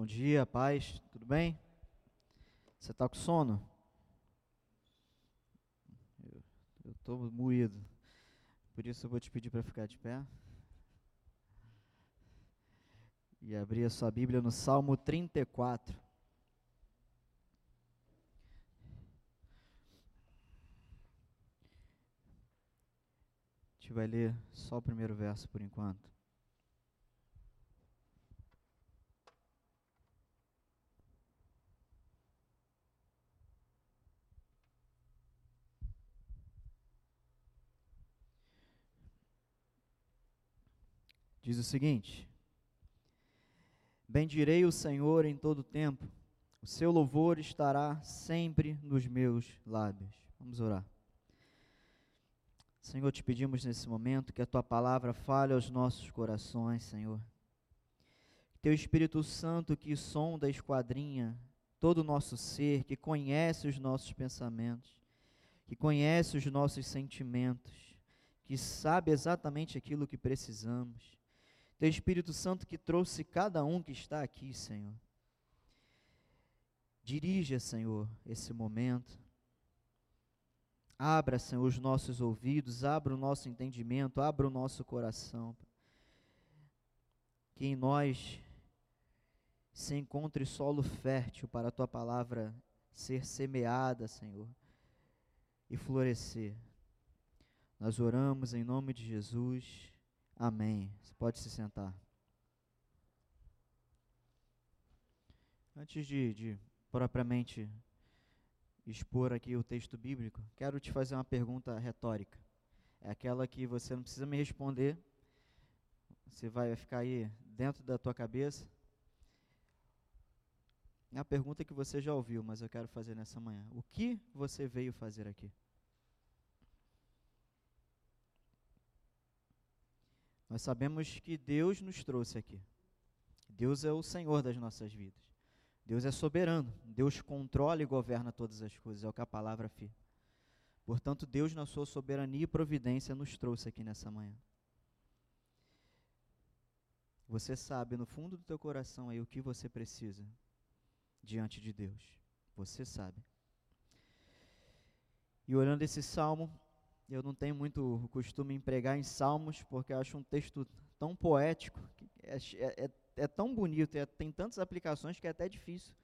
Bom dia, paz, tudo bem? Você está com sono? Eu estou moído. Por isso eu vou te pedir para ficar de pé. E abrir a sua Bíblia no Salmo 34. A gente vai ler só o primeiro verso por enquanto. Diz o seguinte: Bendirei o Senhor em todo tempo, o seu louvor estará sempre nos meus lábios. Vamos orar. Senhor, te pedimos nesse momento que a tua palavra fale aos nossos corações, Senhor. Teu Espírito Santo que sonda, esquadrinha todo o nosso ser, que conhece os nossos pensamentos, que conhece os nossos sentimentos, que sabe exatamente aquilo que precisamos teu Espírito Santo que trouxe cada um que está aqui, Senhor. Dirija, Senhor, esse momento. Abra, Senhor, os nossos ouvidos, abra o nosso entendimento, abra o nosso coração. Que em nós se encontre solo fértil para a tua palavra ser semeada, Senhor, e florescer. Nós oramos em nome de Jesus. Amém. Você pode se sentar. Antes de, de propriamente expor aqui o texto bíblico, quero te fazer uma pergunta retórica. É aquela que você não precisa me responder, você vai ficar aí dentro da tua cabeça. É a pergunta que você já ouviu, mas eu quero fazer nessa manhã. O que você veio fazer aqui? Nós sabemos que Deus nos trouxe aqui. Deus é o Senhor das nossas vidas. Deus é soberano. Deus controla e governa todas as coisas. É o que a palavra afirma. Portanto, Deus, na sua soberania e providência, nos trouxe aqui nessa manhã. Você sabe no fundo do teu coração aí o que você precisa diante de Deus. Você sabe. E olhando esse salmo, eu não tenho muito costume em pregar em salmos, porque eu acho um texto tão poético, é, é, é, é tão bonito, é, tem tantas aplicações que é até difícil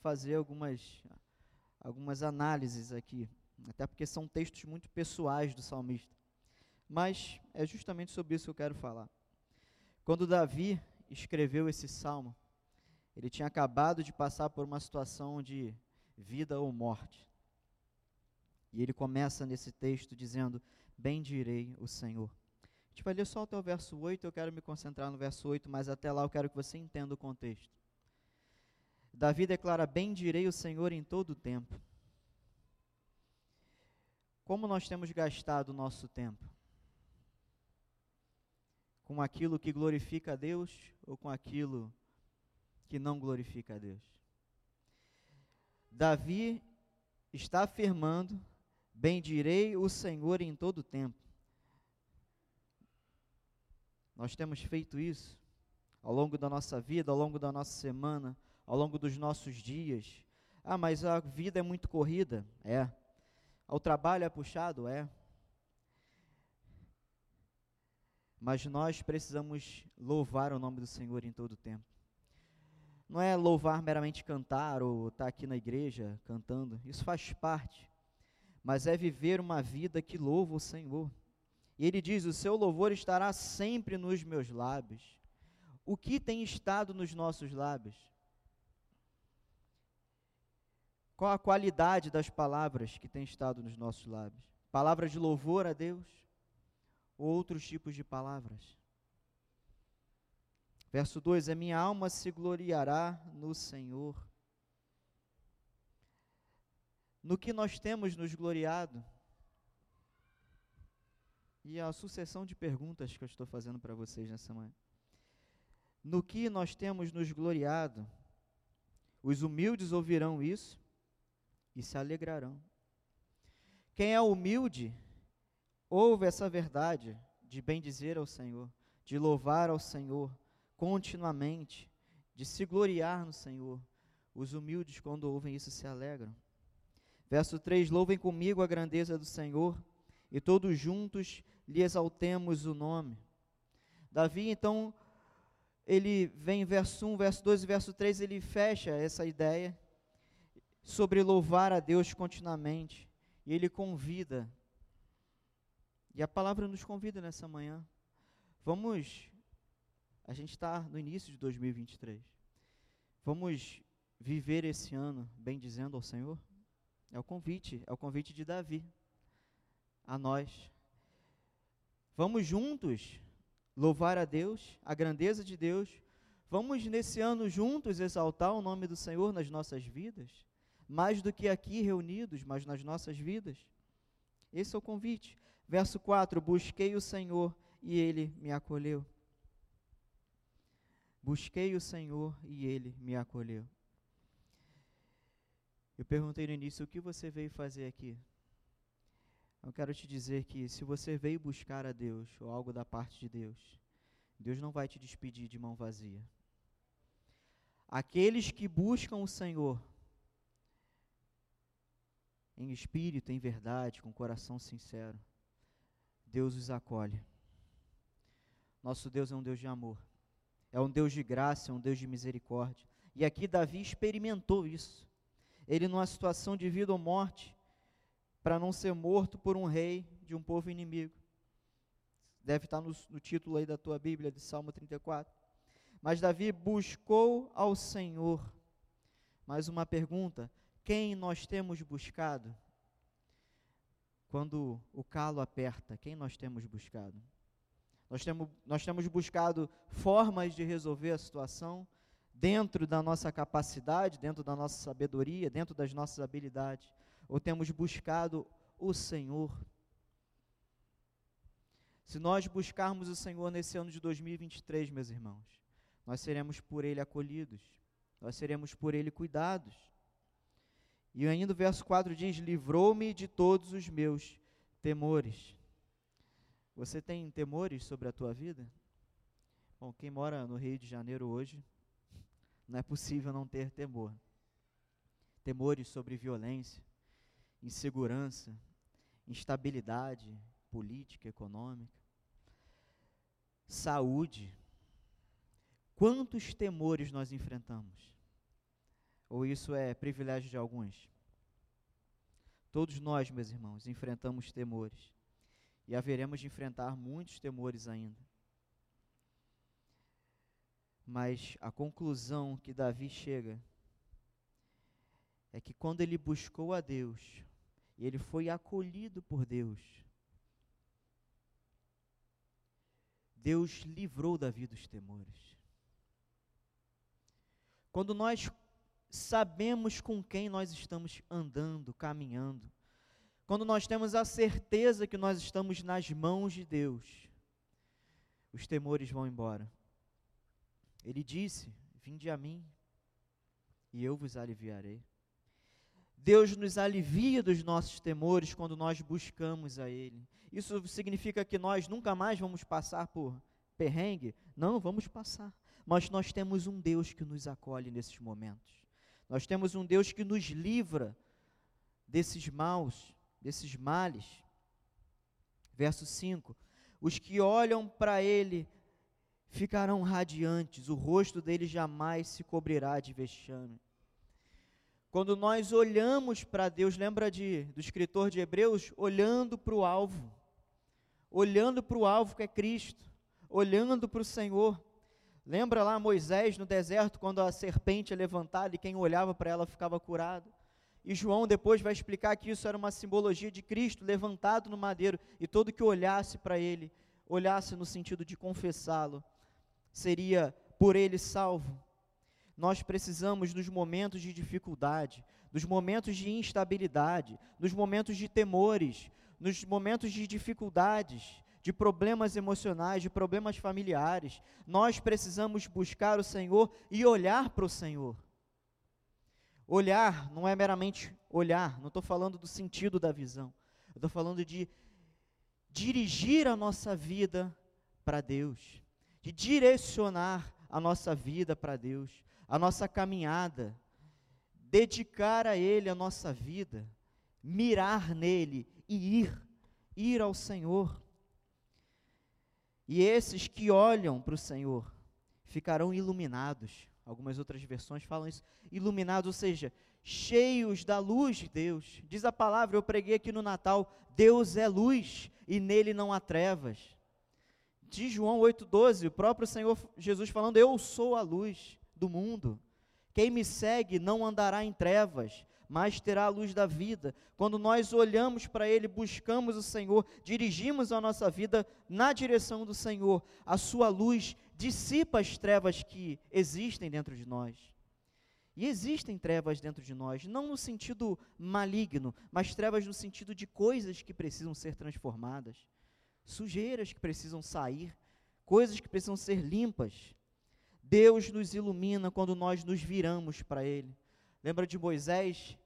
fazer algumas, algumas análises aqui, até porque são textos muito pessoais do salmista. Mas é justamente sobre isso que eu quero falar. Quando Davi escreveu esse salmo, ele tinha acabado de passar por uma situação de vida ou morte. E ele começa nesse texto dizendo: Bendirei o Senhor. A gente vai ler só até o verso 8, eu quero me concentrar no verso 8, mas até lá eu quero que você entenda o contexto. Davi declara: Bendirei o Senhor em todo o tempo. Como nós temos gastado o nosso tempo? Com aquilo que glorifica a Deus ou com aquilo que não glorifica a Deus? Davi está afirmando Bendirei o Senhor em todo o tempo. Nós temos feito isso ao longo da nossa vida, ao longo da nossa semana, ao longo dos nossos dias. Ah, mas a vida é muito corrida. É. O trabalho é puxado? É. Mas nós precisamos louvar o nome do Senhor em todo o tempo. Não é louvar meramente cantar ou estar aqui na igreja cantando. Isso faz parte mas é viver uma vida que louva o Senhor. E ele diz: O seu louvor estará sempre nos meus lábios. O que tem estado nos nossos lábios? Qual a qualidade das palavras que tem estado nos nossos lábios? Palavras de louvor a Deus ou outros tipos de palavras? Verso 2: A minha alma se gloriará no Senhor no que nós temos nos gloriado? E a sucessão de perguntas que eu estou fazendo para vocês nessa manhã. No que nós temos nos gloriado? Os humildes ouvirão isso e se alegrarão. Quem é humilde, ouve essa verdade de bendizer ao Senhor, de louvar ao Senhor continuamente, de se gloriar no Senhor. Os humildes, quando ouvem isso, se alegram. Verso 3: Louvem comigo a grandeza do Senhor, e todos juntos lhe exaltemos o nome. Davi, então, ele vem verso 1, verso 2 e verso 3, ele fecha essa ideia sobre louvar a Deus continuamente. E ele convida, e a palavra nos convida nessa manhã. Vamos, a gente está no início de 2023. Vamos viver esse ano bem dizendo ao Senhor? É o convite, é o convite de Davi a nós. Vamos juntos louvar a Deus, a grandeza de Deus. Vamos nesse ano juntos exaltar o nome do Senhor nas nossas vidas, mais do que aqui reunidos, mas nas nossas vidas. Esse é o convite. Verso 4: Busquei o Senhor e ele me acolheu. Busquei o Senhor e ele me acolheu. Eu perguntei no início o que você veio fazer aqui. Eu quero te dizer que se você veio buscar a Deus ou algo da parte de Deus, Deus não vai te despedir de mão vazia. Aqueles que buscam o Senhor em espírito, em verdade, com coração sincero, Deus os acolhe. Nosso Deus é um Deus de amor, é um Deus de graça, é um Deus de misericórdia. E aqui Davi experimentou isso. Ele, numa situação de vida ou morte, para não ser morto por um rei de um povo inimigo. Deve estar no, no, título aí da tua Bíblia, de Salmo 34. Mas Davi buscou ao Senhor. Mais uma pergunta: quem nós temos buscado? Quando o calo aperta, quem nós temos buscado? Nós temos, nós temos buscado formas de resolver a situação dentro da nossa capacidade, dentro da nossa sabedoria, dentro das nossas habilidades ou temos buscado o Senhor? Se nós buscarmos o Senhor nesse ano de 2023, meus irmãos, nós seremos por Ele acolhidos, nós seremos por Ele cuidados. E ainda o verso 4 diz: Livrou-me de todos os meus temores. Você tem temores sobre a tua vida? Bom, quem mora no Rio de Janeiro hoje, não é possível não ter temor. Temores sobre violência, insegurança, instabilidade política, econômica, saúde. Quantos temores nós enfrentamos? Ou isso é privilégio de alguns? Todos nós, meus irmãos, enfrentamos temores. E haveremos de enfrentar muitos temores ainda. Mas a conclusão que Davi chega é que quando ele buscou a Deus, e ele foi acolhido por Deus, Deus livrou Davi dos temores. Quando nós sabemos com quem nós estamos andando, caminhando, quando nós temos a certeza que nós estamos nas mãos de Deus, os temores vão embora. Ele disse: Vinde a mim, e eu vos aliviarei. Deus nos alivia dos nossos temores quando nós buscamos a Ele. Isso significa que nós nunca mais vamos passar por perrengue? Não, vamos passar. Mas nós temos um Deus que nos acolhe nesses momentos. Nós temos um Deus que nos livra desses maus, desses males. Verso 5: Os que olham para Ele ficarão radiantes, o rosto deles jamais se cobrirá de vexame. Quando nós olhamos para Deus, lembra de, do escritor de Hebreus? Olhando para o alvo, olhando para o alvo que é Cristo, olhando para o Senhor. Lembra lá Moisés no deserto, quando a serpente é levantada e quem olhava para ela ficava curado? E João depois vai explicar que isso era uma simbologia de Cristo levantado no madeiro, e todo que olhasse para ele, olhasse no sentido de confessá-lo, seria por ele salvo. Nós precisamos nos momentos de dificuldade, nos momentos de instabilidade, nos momentos de temores, nos momentos de dificuldades, de problemas emocionais, de problemas familiares, nós precisamos buscar o Senhor e olhar para o Senhor. Olhar não é meramente olhar, não estou falando do sentido da visão, estou falando de dirigir a nossa vida para Deus, de direcionar a nossa vida para Deus, a nossa caminhada, dedicar a Ele a nossa vida, mirar nele e ir, ir ao Senhor. E esses que olham para o Senhor ficarão iluminados. Algumas outras versões falam isso, iluminados, ou seja, cheios da luz de Deus. Diz a palavra, eu preguei aqui no Natal, Deus é luz e nele não há trevas. De João 8,12, o próprio Senhor Jesus falando: Eu sou a luz do mundo. Quem me segue não andará em trevas, mas terá a luz da vida. Quando nós olhamos para Ele, buscamos o Senhor, dirigimos a nossa vida na direção do Senhor, a Sua luz dissipa as trevas que existem dentro de nós. E existem trevas dentro de nós, não no sentido maligno, mas trevas no sentido de coisas que precisam ser transformadas, sujeiras que precisam sair, coisas que precisam ser limpas. Deus nos ilumina quando nós nos viramos para Ele. Lembra de Moisés?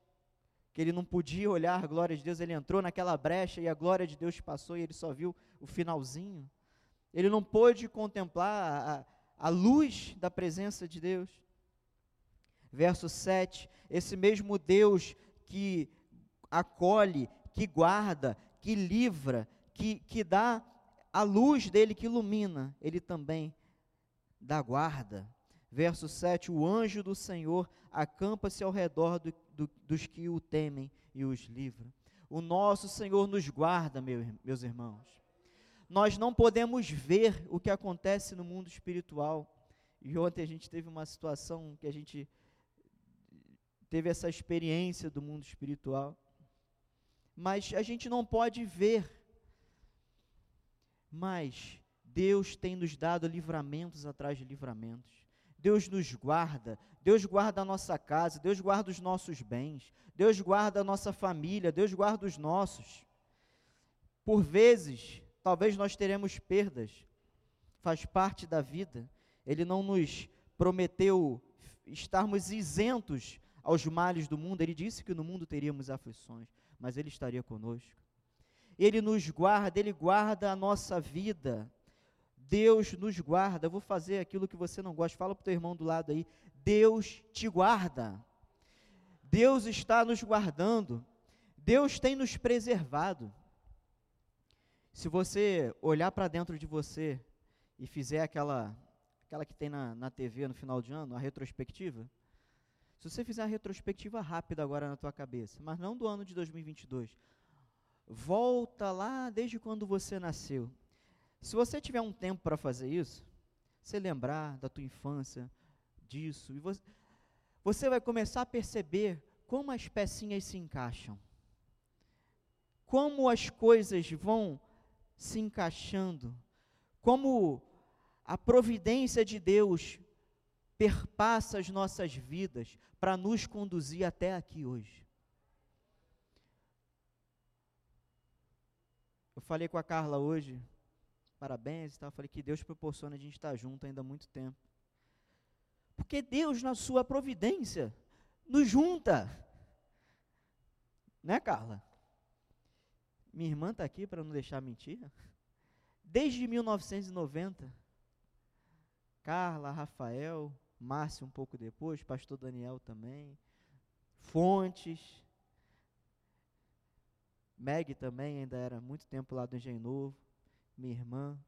Que ele não podia olhar a glória de Deus, ele entrou naquela brecha e a glória de Deus passou e ele só viu o finalzinho. Ele não pôde contemplar a, a luz da presença de Deus. Verso 7: Esse mesmo Deus que acolhe, que guarda, que livra, que, que dá a luz dele que ilumina, ele também da guarda. Verso 7: O anjo do Senhor acampa-se ao redor do, do, dos que o temem e os livra. O nosso Senhor nos guarda, meu, meus irmãos. Nós não podemos ver o que acontece no mundo espiritual. E ontem a gente teve uma situação que a gente teve essa experiência do mundo espiritual. Mas a gente não pode ver. Mas Deus tem nos dado livramentos atrás de livramentos. Deus nos guarda, Deus guarda a nossa casa, Deus guarda os nossos bens, Deus guarda a nossa família, Deus guarda os nossos. Por vezes, talvez nós teremos perdas, faz parte da vida. Ele não nos prometeu estarmos isentos aos males do mundo, ele disse que no mundo teríamos aflições, mas ele estaria conosco. Ele nos guarda, ele guarda a nossa vida. Deus nos guarda. Eu vou fazer aquilo que você não gosta. Fala para o teu irmão do lado aí. Deus te guarda. Deus está nos guardando. Deus tem nos preservado. Se você olhar para dentro de você e fizer aquela, aquela que tem na, na TV no final de ano, a retrospectiva, se você fizer a retrospectiva rápida agora na tua cabeça, mas não do ano de 2022, volta lá desde quando você nasceu se você tiver um tempo para fazer isso, você lembrar da tua infância, disso, e você, você vai começar a perceber como as pecinhas se encaixam. Como as coisas vão se encaixando. Como a providência de Deus perpassa as nossas vidas para nos conduzir até aqui hoje. Eu falei com a Carla hoje, parabéns e tal. Falei que Deus proporciona a gente estar junto ainda há muito tempo. Porque Deus, na sua providência, nos junta. Né, Carla? Minha irmã está aqui para não deixar mentir. Desde 1990. Carla, Rafael, Márcio um pouco depois, pastor Daniel também. Fontes. Meg também ainda era muito tempo lá do Engenho Novo minha irmã.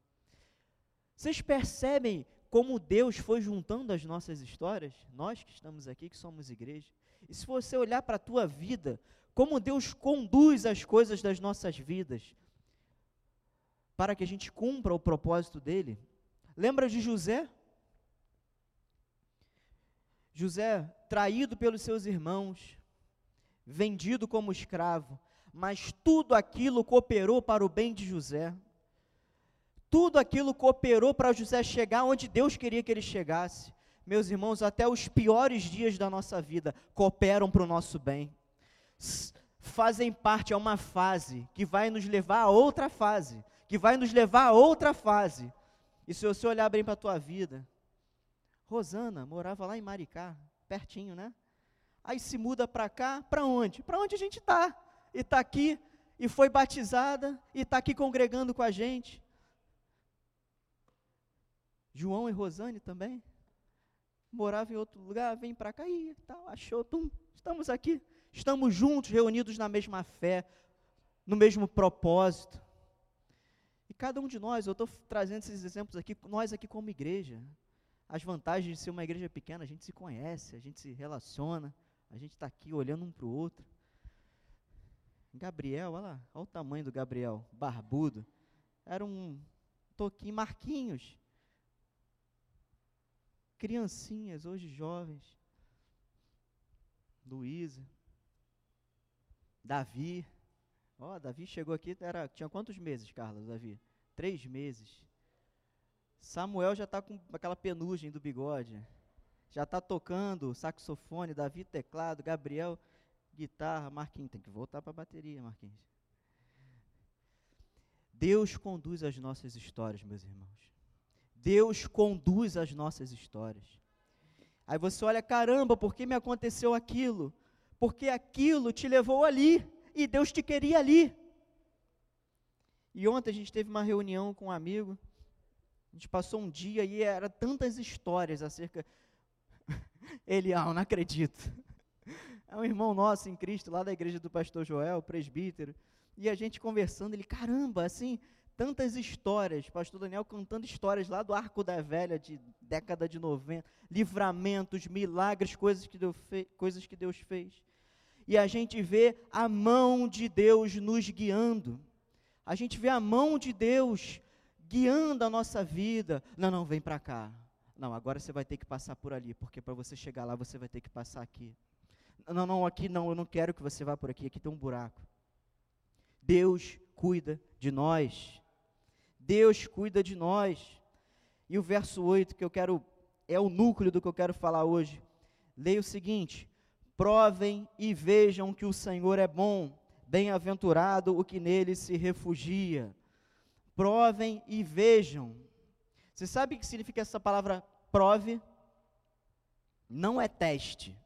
Vocês percebem como Deus foi juntando as nossas histórias? Nós que estamos aqui, que somos igreja. E se você olhar para a tua vida, como Deus conduz as coisas das nossas vidas, para que a gente cumpra o propósito dele. Lembra de José? José, traído pelos seus irmãos, vendido como escravo, mas tudo aquilo cooperou para o bem de José. Tudo aquilo cooperou para José chegar onde Deus queria que ele chegasse. Meus irmãos, até os piores dias da nossa vida cooperam para o nosso bem. Fazem parte, é uma fase que vai nos levar a outra fase, que vai nos levar a outra fase. E se você olhar bem para a tua vida, Rosana morava lá em Maricá, pertinho, né? Aí se muda para cá, para onde? Para onde a gente está. E está aqui, e foi batizada, e está aqui congregando com a gente. João e Rosane também. morava em outro lugar, vem para cá e tal, achou, tum, estamos aqui, estamos juntos, reunidos na mesma fé, no mesmo propósito. E cada um de nós, eu estou trazendo esses exemplos aqui, nós aqui como igreja, as vantagens de ser uma igreja pequena, a gente se conhece, a gente se relaciona, a gente está aqui olhando um para o outro. Gabriel, olha lá, olha o tamanho do Gabriel, barbudo. Era um toquinho, Marquinhos. Criancinhas, hoje jovens. Luísa. Davi. Ó, oh, Davi chegou aqui, era, tinha quantos meses, Carlos, Davi? Três meses. Samuel já está com aquela penugem do bigode. Já está tocando saxofone, Davi teclado, Gabriel guitarra, Marquinhos, tem que voltar para a bateria, Marquinhos. Deus conduz as nossas histórias, meus irmãos. Deus conduz as nossas histórias. Aí você olha, caramba, por que me aconteceu aquilo? Porque aquilo te levou ali e Deus te queria ali. E ontem a gente teve uma reunião com um amigo. A gente passou um dia e era tantas histórias acerca. Ele, ah, não acredito. É um irmão nosso em Cristo, lá da igreja do pastor Joel, presbítero. E a gente conversando, ele, caramba, assim, tantas histórias. Pastor Daniel contando histórias lá do Arco da Velha, de década de 90, livramentos, milagres, coisas que, Deus coisas que Deus fez. E a gente vê a mão de Deus nos guiando. A gente vê a mão de Deus guiando a nossa vida. Não, não, vem para cá. Não, agora você vai ter que passar por ali, porque para você chegar lá você vai ter que passar aqui. Não, não, aqui não, eu não quero que você vá por aqui, aqui tem um buraco. Deus cuida de nós. Deus cuida de nós. E o verso 8 que eu quero, é o núcleo do que eu quero falar hoje. Leia o seguinte: provem e vejam que o Senhor é bom, bem-aventurado o que nele se refugia. Provem e vejam. Você sabe o que significa essa palavra prove? Não é teste.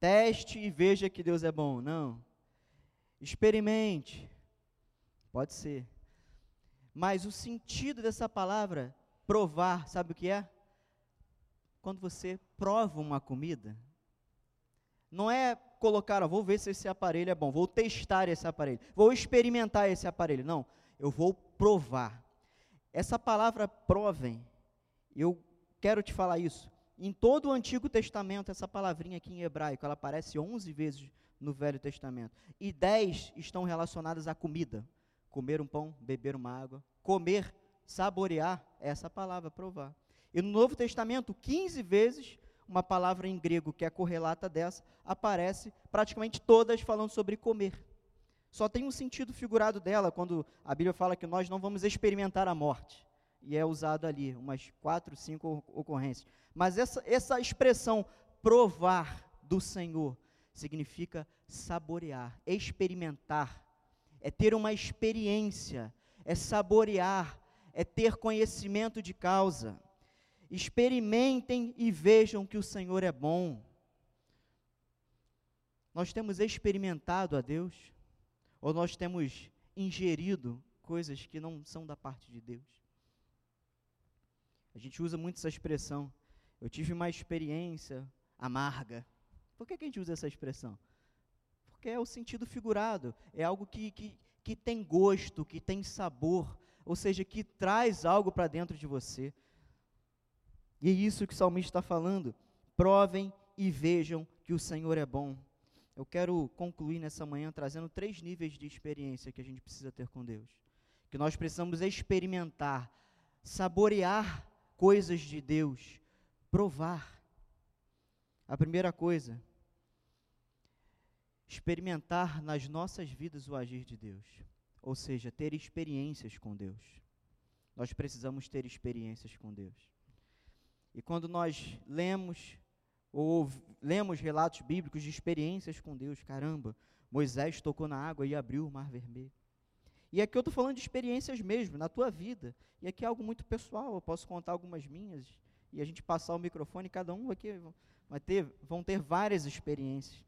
Teste e veja que Deus é bom. Não. Experimente. Pode ser. Mas o sentido dessa palavra, provar, sabe o que é? Quando você prova uma comida, não é colocar, ó, vou ver se esse aparelho é bom, vou testar esse aparelho, vou experimentar esse aparelho. Não, eu vou provar. Essa palavra provem, eu quero te falar isso. Em todo o Antigo Testamento, essa palavrinha aqui em hebraico, ela aparece 11 vezes no Velho Testamento. E 10 estão relacionadas à comida. Comer um pão, beber uma água. Comer, saborear, é essa palavra, provar. E no Novo Testamento, 15 vezes, uma palavra em grego que é correlata dessa, aparece praticamente todas falando sobre comer. Só tem um sentido figurado dela quando a Bíblia fala que nós não vamos experimentar a morte. E é usado ali, umas quatro, cinco ocorrências. Mas essa, essa expressão provar do Senhor significa saborear, experimentar, é ter uma experiência, é saborear, é ter conhecimento de causa. Experimentem e vejam que o Senhor é bom. Nós temos experimentado a Deus, ou nós temos ingerido coisas que não são da parte de Deus? A gente usa muito essa expressão. Eu tive uma experiência amarga. Por que, que a gente usa essa expressão? Porque é o sentido figurado, é algo que, que, que tem gosto, que tem sabor, ou seja, que traz algo para dentro de você. E é isso que o salmista está falando. Provem e vejam que o Senhor é bom. Eu quero concluir nessa manhã trazendo três níveis de experiência que a gente precisa ter com Deus. Que nós precisamos experimentar, saborear coisas de Deus, provar. A primeira coisa, experimentar nas nossas vidas o agir de Deus, ou seja, ter experiências com Deus. Nós precisamos ter experiências com Deus. E quando nós lemos ou lemos relatos bíblicos de experiências com Deus, caramba, Moisés tocou na água e abriu o mar vermelho. E aqui eu estou falando de experiências mesmo, na tua vida. E aqui é algo muito pessoal, eu posso contar algumas minhas e a gente passar o microfone, cada um aqui vai ter, vão ter várias experiências.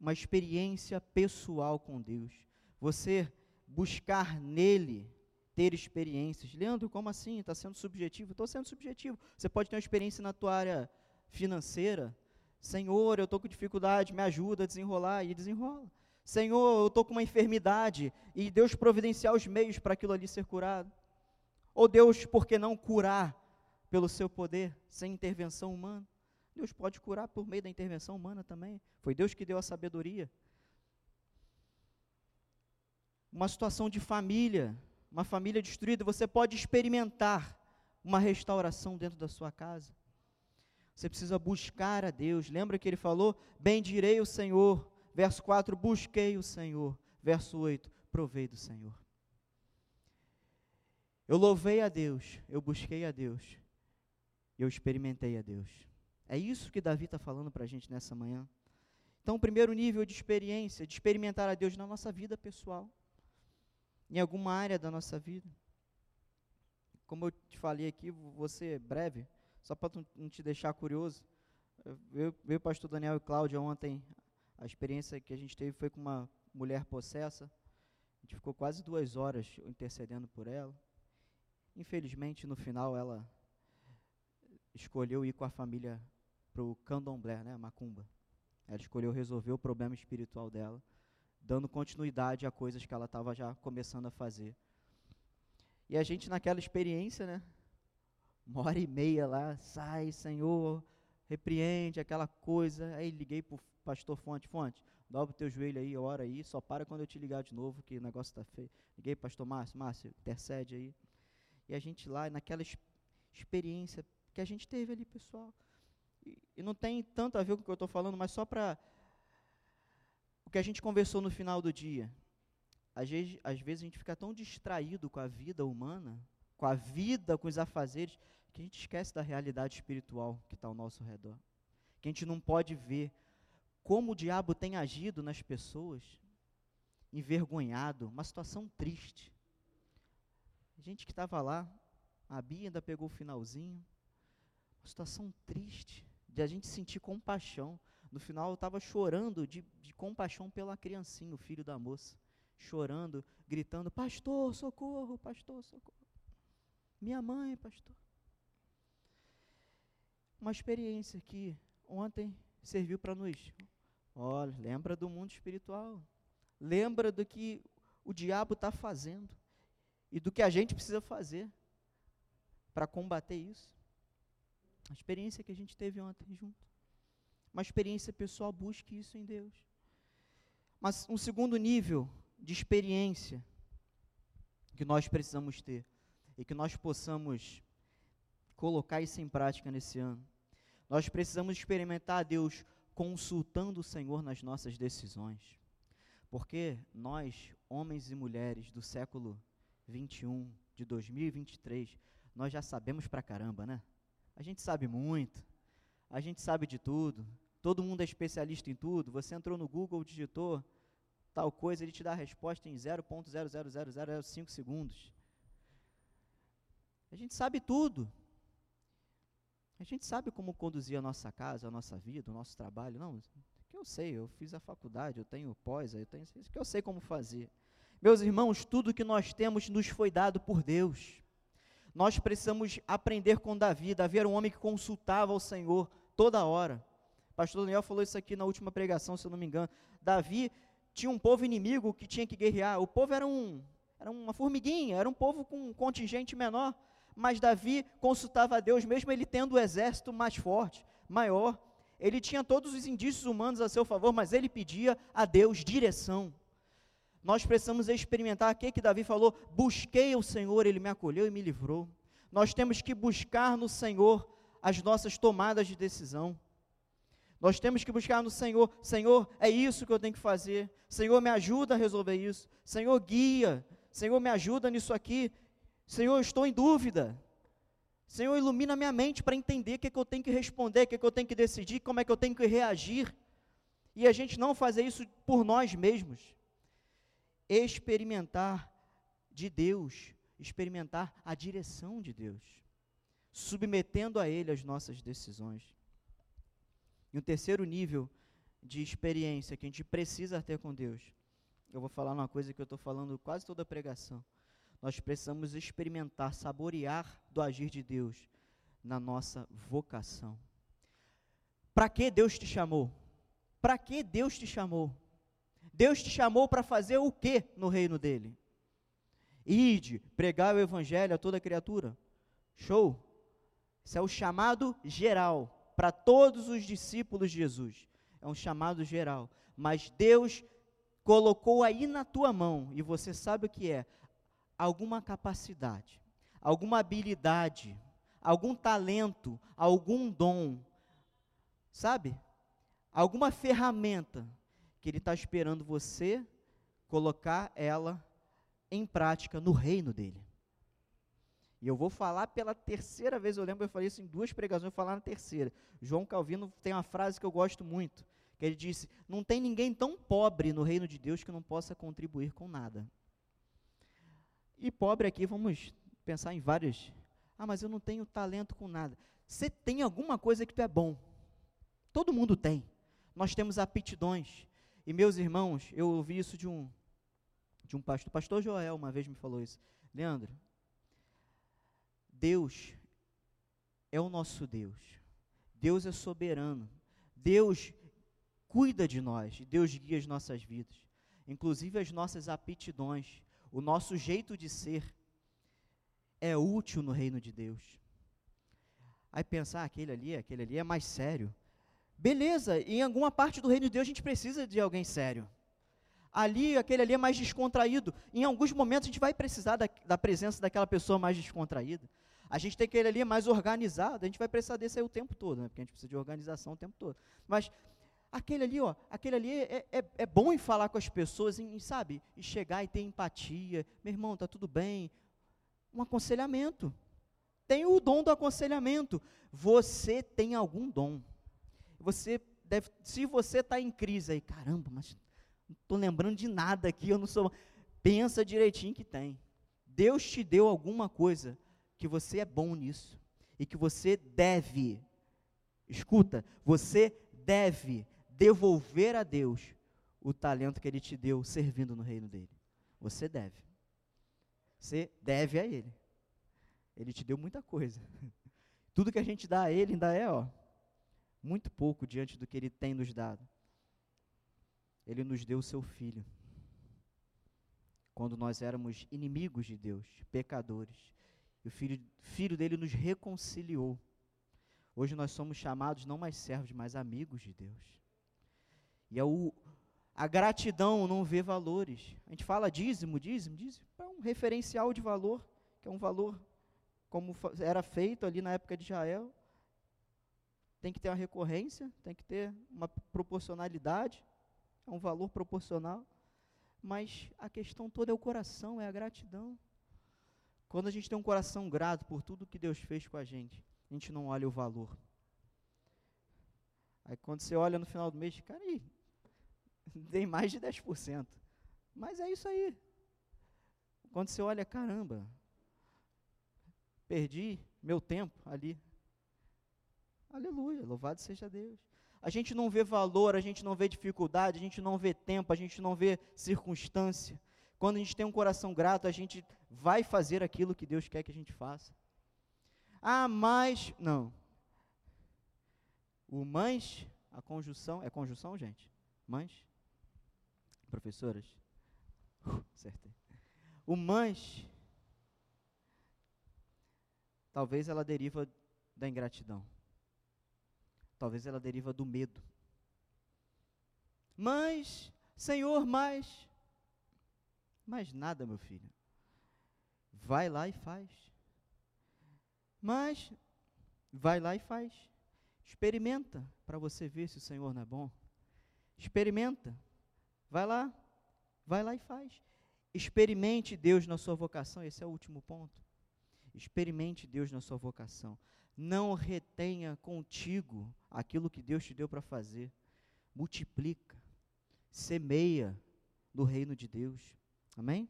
Uma experiência pessoal com Deus. Você buscar nele ter experiências. Leandro, como assim? Está sendo subjetivo? Estou sendo subjetivo. Você pode ter uma experiência na tua área financeira. Senhor, eu estou com dificuldade, me ajuda a desenrolar e desenrola. Senhor, eu estou com uma enfermidade e Deus providenciar os meios para aquilo ali ser curado. Ou Deus, por que não curar pelo seu poder, sem intervenção humana? Deus pode curar por meio da intervenção humana também. Foi Deus que deu a sabedoria. Uma situação de família, uma família destruída, você pode experimentar uma restauração dentro da sua casa. Você precisa buscar a Deus. Lembra que ele falou: Bendirei o Senhor. Verso 4: Busquei o Senhor. Verso 8: Provei do Senhor. Eu louvei a Deus, eu busquei a Deus, eu experimentei a Deus. É isso que Davi está falando para a gente nessa manhã. Então, o primeiro nível de experiência, de experimentar a Deus na nossa vida pessoal em alguma área da nossa vida. Como eu te falei aqui, vou ser breve, só para não te deixar curioso. Eu, eu, o pastor Daniel e Cláudia ontem, a experiência que a gente teve foi com uma mulher possessa. A gente ficou quase duas horas intercedendo por ela. Infelizmente, no final, ela escolheu ir com a família para o candomblé, né, macumba. Ela escolheu resolver o problema espiritual dela dando continuidade a coisas que ela estava já começando a fazer. E a gente naquela experiência, né? Uma hora e meia lá, sai, Senhor, repreende aquela coisa. Aí liguei para o pastor Fonte, Fonte, dobra o teu joelho aí, ora aí, só para quando eu te ligar de novo, que o negócio está feio. Liguei para pastor Márcio, Márcio, intercede aí. E a gente lá, naquela experiência que a gente teve ali, pessoal. E, e não tem tanto a ver com o que eu estou falando, mas só para o que a gente conversou no final do dia. Às vezes, às vezes a gente fica tão distraído com a vida humana, com a vida, com os afazeres, que a gente esquece da realidade espiritual que está ao nosso redor. Que a gente não pode ver como o diabo tem agido nas pessoas, envergonhado, uma situação triste. Gente que estava lá, a Bia ainda pegou o finalzinho, uma situação triste, de a gente sentir compaixão. No final eu estava chorando de, de compaixão pela criancinha, o filho da moça. Chorando, gritando: Pastor, socorro, pastor, socorro. Minha mãe, pastor. Uma experiência que ontem serviu para nos. Olha, lembra do mundo espiritual. Lembra do que o diabo está fazendo. E do que a gente precisa fazer para combater isso. A experiência que a gente teve ontem junto uma experiência pessoal, busque isso em Deus. Mas um segundo nível de experiência que nós precisamos ter e que nós possamos colocar isso em prática nesse ano. Nós precisamos experimentar a Deus consultando o Senhor nas nossas decisões. Porque nós, homens e mulheres do século 21, de 2023, nós já sabemos pra caramba, né? A gente sabe muito, a gente sabe de tudo, todo mundo é especialista em tudo. Você entrou no Google, digitou tal coisa, ele te dá a resposta em 0.00005 segundos. A gente sabe tudo. A gente sabe como conduzir a nossa casa, a nossa vida, o nosso trabalho. Não, que eu sei, eu fiz a faculdade, eu tenho pós, eu tenho isso que eu sei como fazer. Meus irmãos, tudo que nós temos nos foi dado por Deus. Nós precisamos aprender com Davi. Davi era um homem que consultava o Senhor toda hora pastor Daniel falou isso aqui na última pregação, se eu não me engano. Davi tinha um povo inimigo que tinha que guerrear. O povo era, um, era uma formiguinha, era um povo com um contingente menor. Mas Davi consultava a Deus, mesmo ele tendo o exército mais forte, maior. Ele tinha todos os indícios humanos a seu favor, mas ele pedia a Deus direção. Nós precisamos experimentar o que, Davi falou: busquei o Senhor, ele me acolheu e me livrou. Nós temos que buscar no Senhor as nossas tomadas de decisão. Nós temos que buscar no Senhor, Senhor, é isso que eu tenho que fazer. Senhor, me ajuda a resolver isso. Senhor, guia. Senhor, me ajuda nisso aqui. Senhor, eu estou em dúvida. Senhor, ilumina minha mente para entender o que, é que eu tenho que responder, o que, é que eu tenho que decidir, como é que eu tenho que reagir. E a gente não fazer isso por nós mesmos. Experimentar de Deus, experimentar a direção de Deus, submetendo a Ele as nossas decisões. E um terceiro nível de experiência que a gente precisa ter com Deus. Eu vou falar uma coisa que eu estou falando quase toda a pregação. nós precisamos experimentar, saborear do agir de Deus na nossa vocação. Para que Deus te chamou? Para que Deus te chamou? Deus te chamou para fazer o que no reino dele? Ide, pregar o evangelho a toda criatura. Show! Isso é o chamado geral para todos os discípulos de Jesus. É um chamado geral. Mas Deus colocou aí na tua mão, e você sabe o que é, alguma capacidade, alguma habilidade, algum talento, algum dom, sabe? Alguma ferramenta que Ele está esperando você colocar ela em prática no reino dele. E eu vou falar pela terceira vez, eu lembro, eu falei isso em duas pregações, eu vou falar na terceira. João Calvino tem uma frase que eu gosto muito, que ele disse: Não tem ninguém tão pobre no reino de Deus que não possa contribuir com nada. E pobre aqui, vamos pensar em vários. Ah, mas eu não tenho talento com nada. Você tem alguma coisa que tu é bom. Todo mundo tem. Nós temos aptidões. E meus irmãos, eu ouvi isso de um de um pastor, pastor Joel uma vez me falou isso. Leandro, Deus é o nosso Deus. Deus é soberano. Deus cuida de nós. Deus guia as nossas vidas. Inclusive as nossas aptidões. O nosso jeito de ser é útil no reino de Deus. Aí pensar, ah, aquele ali, aquele ali é mais sério. Beleza, em alguma parte do reino de Deus a gente precisa de alguém sério. Ali, aquele ali é mais descontraído. Em alguns momentos a gente vai precisar da, da presença daquela pessoa mais descontraída. A gente tem aquele ali mais organizado, a gente vai precisar desse aí o tempo todo, né? porque a gente precisa de organização o tempo todo. Mas aquele ali, ó, aquele ali é, é, é bom em falar com as pessoas, em, sabe, e chegar e ter empatia. Meu irmão, tá tudo bem? Um aconselhamento. Tem o dom do aconselhamento. Você tem algum dom. Você deve, se você está em crise aí, caramba, mas não estou lembrando de nada aqui, eu não sou. Pensa direitinho que tem. Deus te deu alguma coisa que você é bom nisso e que você deve, escuta, você deve devolver a Deus o talento que Ele te deu servindo no reino dele. Você deve. Você deve a Ele. Ele te deu muita coisa. Tudo que a gente dá a Ele ainda é, ó, muito pouco diante do que Ele tem nos dado. Ele nos deu o seu Filho. Quando nós éramos inimigos de Deus, pecadores, o filho, filho dele nos reconciliou. Hoje nós somos chamados não mais servos, mas amigos de Deus. E é o, a gratidão não vê valores. A gente fala dízimo, dízimo, dízimo. É um referencial de valor, que é um valor como era feito ali na época de Israel. Tem que ter uma recorrência, tem que ter uma proporcionalidade, é um valor proporcional. Mas a questão toda é o coração, é a gratidão. Quando a gente tem um coração grato por tudo que Deus fez com a gente, a gente não olha o valor. Aí quando você olha no final do mês, cara, aí, dei mais de 10%. Mas é isso aí. Quando você olha, caramba, perdi meu tempo ali. Aleluia, louvado seja Deus. A gente não vê valor, a gente não vê dificuldade, a gente não vê tempo, a gente não vê circunstância. Quando a gente tem um coração grato, a gente vai fazer aquilo que Deus quer que a gente faça. Ah, mas. Não. O mas, a conjunção. É conjunção, gente? Mas? Professoras? Uh. O mas. Talvez ela deriva da ingratidão. Talvez ela deriva do medo. Mas, Senhor, mas. Mais nada, meu filho. Vai lá e faz. Mas, vai lá e faz. Experimenta para você ver se o Senhor não é bom. Experimenta. Vai lá. Vai lá e faz. Experimente Deus na sua vocação. Esse é o último ponto. Experimente Deus na sua vocação. Não retenha contigo aquilo que Deus te deu para fazer. Multiplica. Semeia no reino de Deus. Amém?